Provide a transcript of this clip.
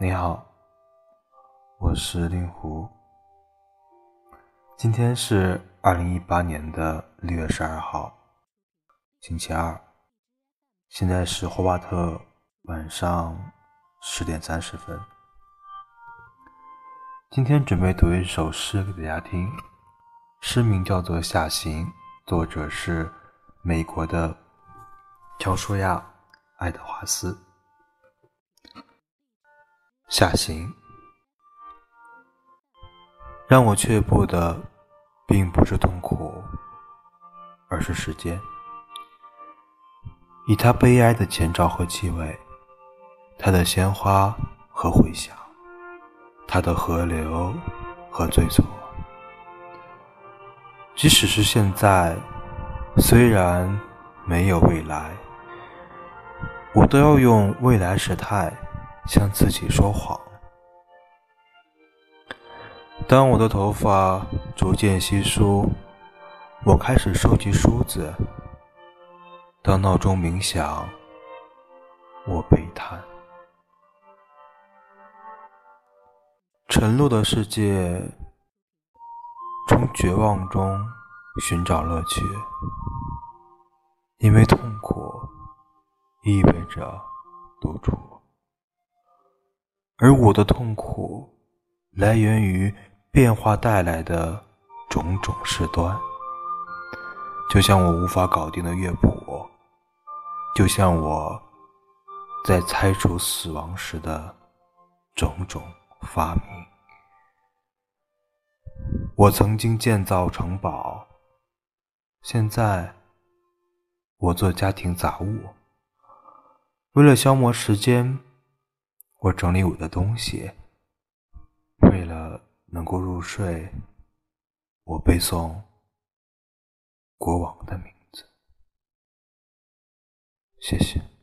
你好，我是令狐。今天是二零一八年的六月十二号，星期二。现在是霍巴特晚上十点三十分。今天准备读一首诗给大家听，诗名叫做《下行》，作者是美国的乔舒亚·爱德华斯。下行，让我却步的并不是痛苦，而是时间。以它悲哀的前兆和气味，它的鲜花和回响，它的河流和醉错。即使是现在，虽然没有未来，我都要用未来时态向自己说谎。当我的头发逐渐稀疏，我开始收集梳子。当闹钟鸣响，我悲叹。沉落的世界，从绝望中寻找乐趣，因为痛苦意味着独处，而我的痛苦来源于变化带来的种种事端，就像我无法搞定的乐谱。就像我在拆除死亡时的种种发明，我曾经建造城堡，现在我做家庭杂物。为了消磨时间，我整理我的东西；为了能够入睡，我背诵国王的名字。谢谢。